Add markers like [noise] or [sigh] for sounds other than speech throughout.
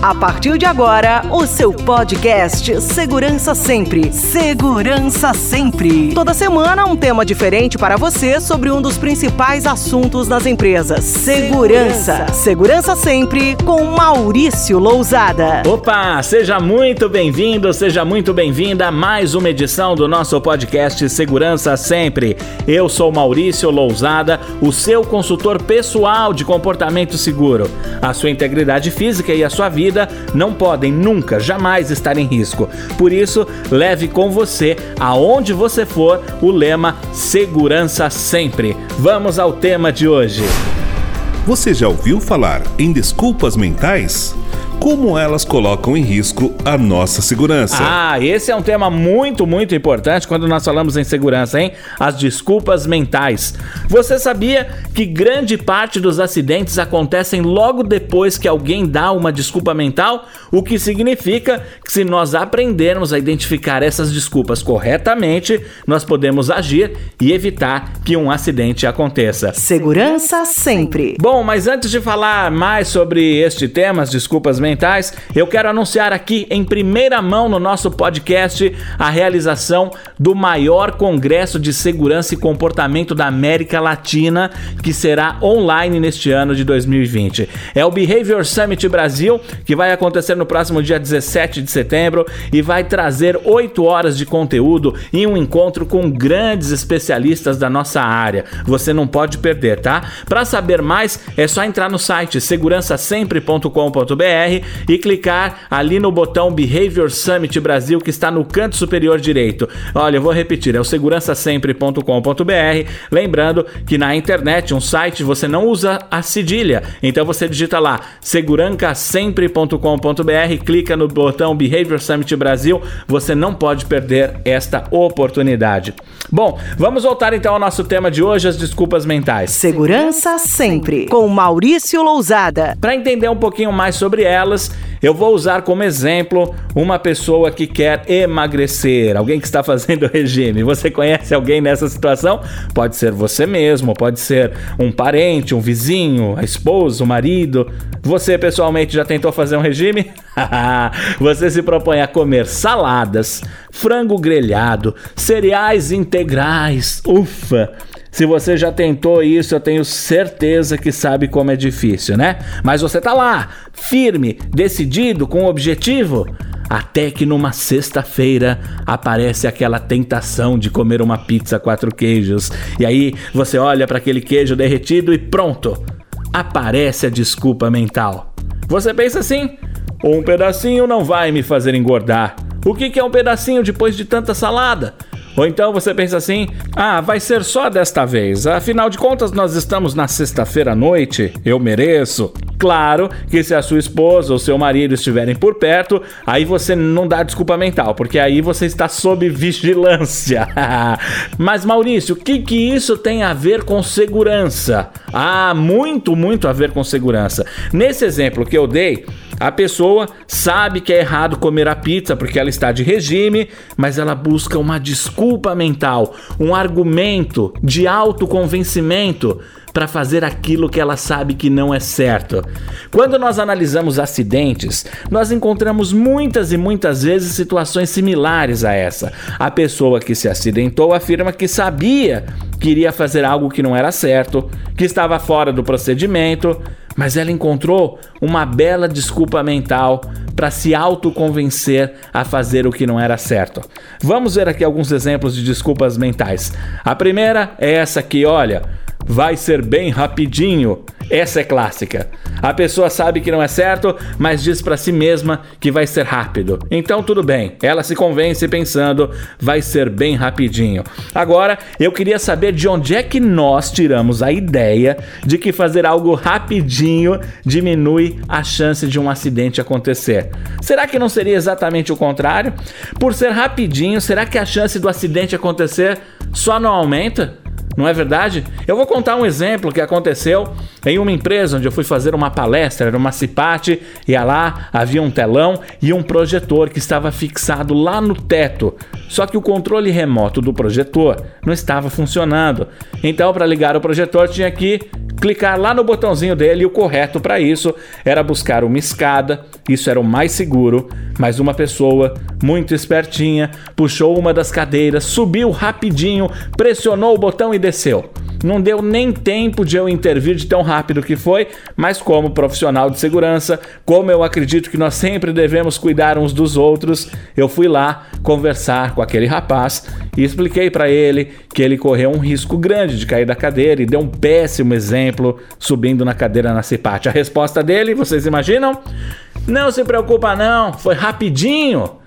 A partir de agora, o seu podcast Segurança Sempre. Segurança Sempre. Toda semana, um tema diferente para você sobre um dos principais assuntos das empresas: segurança. Segurança Sempre com Maurício Lousada. Opa, seja muito bem-vindo, seja muito bem-vinda a mais uma edição do nosso podcast Segurança Sempre. Eu sou Maurício Lousada, o seu consultor pessoal de comportamento seguro. A sua integridade física e a sua vida vida não podem nunca, jamais estar em risco. Por isso, leve com você, aonde você for, o lema Segurança Sempre. Vamos ao tema de hoje. Você já ouviu falar em desculpas mentais? Como elas colocam em risco a nossa segurança. Ah, esse é um tema muito, muito importante quando nós falamos em segurança, hein? As desculpas mentais. Você sabia que grande parte dos acidentes acontecem logo depois que alguém dá uma desculpa mental? O que significa que se nós aprendermos a identificar essas desculpas corretamente, nós podemos agir e evitar que um acidente aconteça. Segurança sempre. Bom, mas antes de falar mais sobre este tema, as desculpas mentais, mentais, eu quero anunciar aqui em primeira mão no nosso podcast a realização do maior congresso de segurança e comportamento da América Latina, que será online neste ano de 2020. É o Behavior Summit Brasil, que vai acontecer no próximo dia 17 de setembro e vai trazer oito horas de conteúdo e um encontro com grandes especialistas da nossa área. Você não pode perder, tá? Para saber mais, é só entrar no site segurançasempre.com.br e clicar ali no botão Behavior Summit Brasil que está no canto superior direito. Olha, eu vou repetir, é o segurançasempre.com.br. Lembrando que na internet, um site, você não usa a cedilha. Então você digita lá segurancasempre.com.br, clica no botão Behavior Summit Brasil. Você não pode perder esta oportunidade. Bom, vamos voltar então ao nosso tema de hoje, as desculpas mentais. Segurança sempre, com Maurício Lousada. Para entender um pouquinho mais sobre ela, elas, eu vou usar como exemplo uma pessoa que quer emagrecer, alguém que está fazendo [laughs] regime. Você conhece alguém nessa situação? Pode ser você mesmo, pode ser um parente, um vizinho, a esposa, o marido. Você pessoalmente já tentou fazer um regime? [laughs] você se propõe a comer saladas, frango grelhado, cereais integrais. Ufa! Se você já tentou isso, eu tenho certeza que sabe como é difícil, né? Mas você tá lá, firme, decidido, com objetivo. Até que numa sexta-feira aparece aquela tentação de comer uma pizza quatro queijos. E aí você olha para aquele queijo derretido e pronto! Aparece a desculpa mental. Você pensa assim: um pedacinho não vai me fazer engordar. O que é um pedacinho depois de tanta salada? Ou então você pensa assim: ah, vai ser só desta vez. Afinal de contas, nós estamos na sexta-feira à noite, eu mereço. Claro que se a sua esposa ou seu marido estiverem por perto, aí você não dá desculpa mental, porque aí você está sob vigilância. [laughs] Mas Maurício, o que, que isso tem a ver com segurança? Ah, muito, muito a ver com segurança. Nesse exemplo que eu dei, a pessoa sabe que é errado comer a pizza porque ela está de regime, mas ela busca uma desculpa mental, um argumento de autoconvencimento para fazer aquilo que ela sabe que não é certo. Quando nós analisamos acidentes, nós encontramos muitas e muitas vezes situações similares a essa. A pessoa que se acidentou afirma que sabia que iria fazer algo que não era certo, que estava fora do procedimento, mas ela encontrou uma bela desculpa mental para se autoconvencer a fazer o que não era certo. Vamos ver aqui alguns exemplos de desculpas mentais. A primeira é essa aqui, olha vai ser bem rapidinho. Essa é clássica. A pessoa sabe que não é certo, mas diz para si mesma que vai ser rápido. Então tudo bem, ela se convence pensando, vai ser bem rapidinho. Agora, eu queria saber de onde é que nós tiramos a ideia de que fazer algo rapidinho diminui a chance de um acidente acontecer. Será que não seria exatamente o contrário? Por ser rapidinho, será que a chance do acidente acontecer só não aumenta? Não é verdade? Eu vou contar um exemplo que aconteceu em uma empresa onde eu fui fazer uma palestra, era uma cipate, e lá havia um telão e um projetor que estava fixado lá no teto. Só que o controle remoto do projetor não estava funcionando. Então, para ligar o projetor, tinha que clicar lá no botãozinho dele e o correto para isso era buscar uma escada, isso era o mais seguro, mas uma pessoa muito espertinha puxou uma das cadeiras, subiu rapidinho, pressionou o botão e desceu. Não deu nem tempo de eu intervir de tão rápido que foi, mas como profissional de segurança, como eu acredito que nós sempre devemos cuidar uns dos outros, eu fui lá conversar com aquele rapaz e expliquei para ele que ele correu um risco grande de cair da cadeira e deu um péssimo exemplo subindo na cadeira na Cipate. A resposta dele, vocês imaginam? Não se preocupa não, foi rapidinho.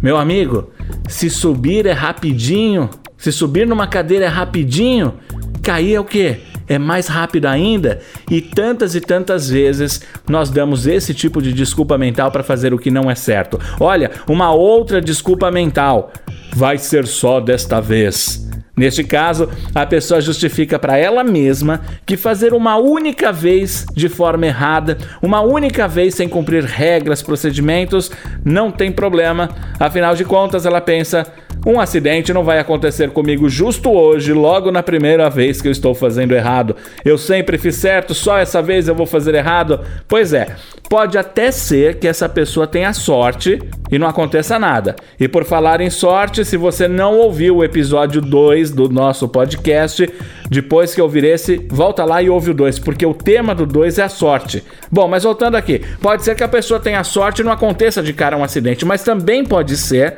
Meu amigo, se subir é rapidinho, se subir numa cadeira é rapidinho, cair é o quê? É mais rápido ainda e tantas e tantas vezes nós damos esse tipo de desculpa mental para fazer o que não é certo. Olha, uma outra desculpa mental vai ser só desta vez. Neste caso, a pessoa justifica para ela mesma que fazer uma única vez de forma errada, uma única vez sem cumprir regras, procedimentos, não tem problema. Afinal de contas, ela pensa: um acidente não vai acontecer comigo justo hoje, logo na primeira vez que eu estou fazendo errado. Eu sempre fiz certo, só essa vez eu vou fazer errado. Pois é, pode até ser que essa pessoa tenha sorte e não aconteça nada. E por falar em sorte, se você não ouviu o episódio 2 do nosso podcast, depois que ouvir esse, volta lá e ouve o 2, porque o tema do 2 é a sorte. Bom, mas voltando aqui, pode ser que a pessoa tenha sorte e não aconteça de cara um acidente, mas também pode ser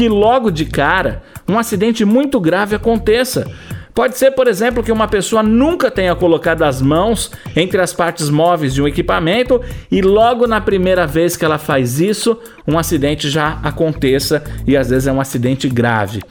que logo de cara um acidente muito grave aconteça. Pode ser, por exemplo, que uma pessoa nunca tenha colocado as mãos entre as partes móveis de um equipamento e logo na primeira vez que ela faz isso, um acidente já aconteça e às vezes é um acidente grave.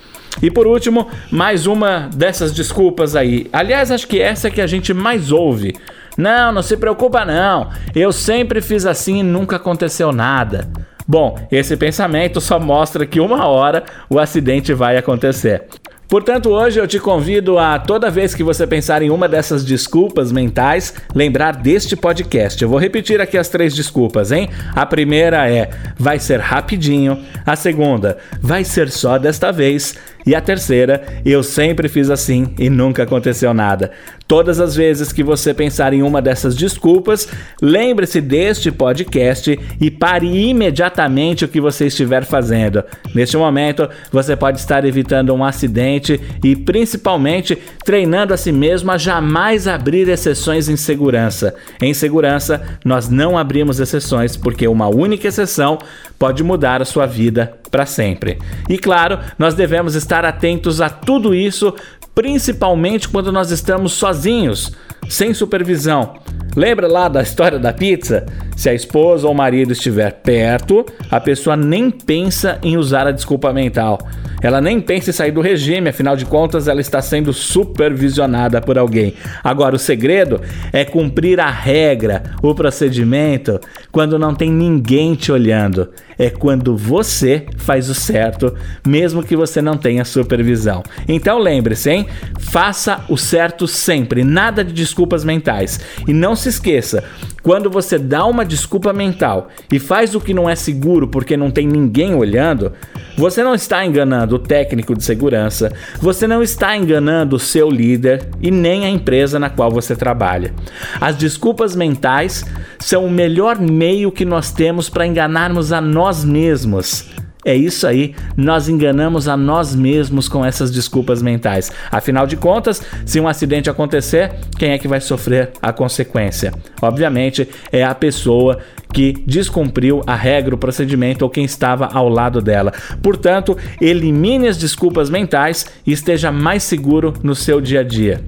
E por último, mais uma dessas desculpas aí. Aliás, acho que essa é que a gente mais ouve. Não, não se preocupa não. Eu sempre fiz assim e nunca aconteceu nada. Bom, esse pensamento só mostra que uma hora o acidente vai acontecer. Portanto, hoje eu te convido a, toda vez que você pensar em uma dessas desculpas mentais, lembrar deste podcast. Eu vou repetir aqui as três desculpas, hein? A primeira é: vai ser rapidinho. A segunda, vai ser só desta vez. E a terceira, eu sempre fiz assim e nunca aconteceu nada. Todas as vezes que você pensar em uma dessas desculpas, lembre-se deste podcast e pare imediatamente o que você estiver fazendo. Neste momento, você pode estar evitando um acidente e principalmente treinando a si mesmo a jamais abrir exceções em segurança. Em segurança, nós não abrimos exceções porque uma única exceção pode mudar a sua vida para sempre. E claro, nós devemos estar atentos a tudo isso principalmente quando nós estamos sozinhos, sem supervisão. Lembra lá da história da pizza? Se a esposa ou o marido estiver perto, a pessoa nem pensa em usar a desculpa mental. Ela nem pensa em sair do regime, afinal de contas, ela está sendo supervisionada por alguém. Agora, o segredo é cumprir a regra, o procedimento, quando não tem ninguém te olhando. É quando você faz o certo, mesmo que você não tenha supervisão. Então lembre-se, hein? Faça o certo sempre, nada de desculpas mentais. E não se esqueça, quando você dá uma desculpa mental e faz o que não é seguro porque não tem ninguém olhando, você não está enganando o técnico de segurança, você não está enganando o seu líder e nem a empresa na qual você trabalha. As desculpas mentais são o melhor meio que nós temos para enganarmos a nós mesmos. É isso aí, nós enganamos a nós mesmos com essas desculpas mentais. Afinal de contas, se um acidente acontecer, quem é que vai sofrer a consequência? Obviamente, é a pessoa que descumpriu a regra, o procedimento ou quem estava ao lado dela. Portanto, elimine as desculpas mentais e esteja mais seguro no seu dia a dia.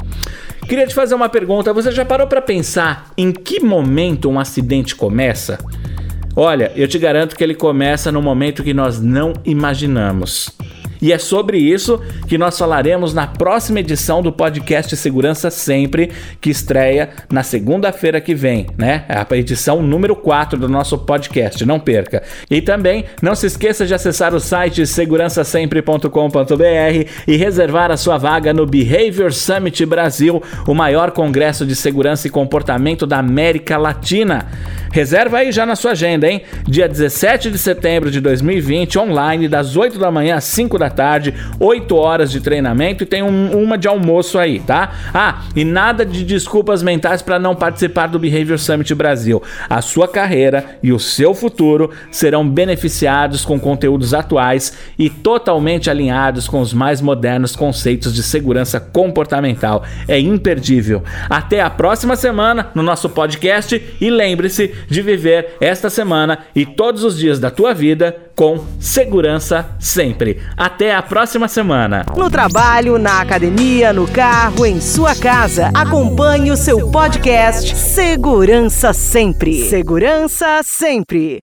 Queria te fazer uma pergunta: você já parou para pensar em que momento um acidente começa? Olha, eu te garanto que ele começa no momento que nós não imaginamos. E é sobre isso que nós falaremos na próxima edição do podcast Segurança Sempre, que estreia na segunda-feira que vem, né? É a edição número 4 do nosso podcast, não perca. E também não se esqueça de acessar o site segurançasempre.com.br e reservar a sua vaga no Behavior Summit Brasil, o maior congresso de segurança e comportamento da América Latina. Reserva aí já na sua agenda, hein? Dia 17 de setembro de 2020, online, das 8 da manhã às 5 da tarde, 8 horas de treinamento e tem um, uma de almoço aí, tá? Ah, e nada de desculpas mentais para não participar do Behavior Summit Brasil. A sua carreira e o seu futuro serão beneficiados com conteúdos atuais e totalmente alinhados com os mais modernos conceitos de segurança comportamental. É imperdível. Até a próxima semana no nosso podcast e lembre-se de viver esta semana e todos os dias da tua vida com segurança sempre. Até a próxima semana. No trabalho, na academia, no carro, em sua casa, acompanhe o seu podcast Segurança Sempre. Segurança Sempre.